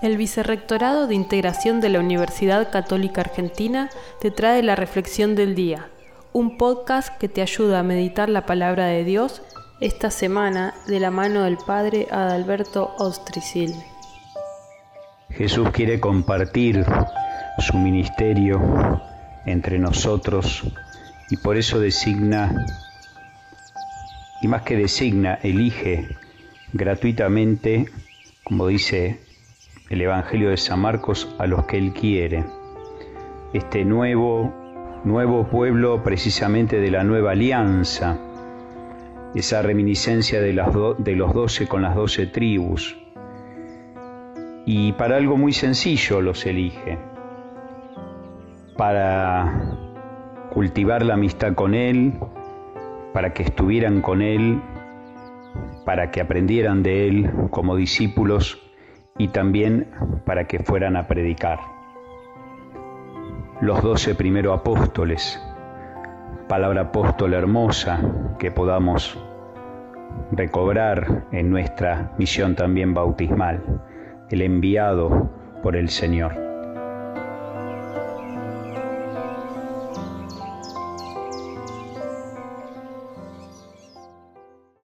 El Vicerrectorado de Integración de la Universidad Católica Argentina te trae la Reflexión del Día, un podcast que te ayuda a meditar la palabra de Dios esta semana de la mano del Padre Adalberto Ostricil. Jesús quiere compartir su ministerio entre nosotros y por eso designa, y más que designa, elige gratuitamente, como dice el Evangelio de San Marcos a los que Él quiere. Este nuevo, nuevo pueblo precisamente de la nueva alianza, esa reminiscencia de, las de los doce con las doce tribus. Y para algo muy sencillo los elige, para cultivar la amistad con Él, para que estuvieran con Él, para que aprendieran de Él como discípulos y también para que fueran a predicar. Los doce primeros apóstoles, palabra apóstol hermosa que podamos recobrar en nuestra misión también bautismal, el enviado por el Señor.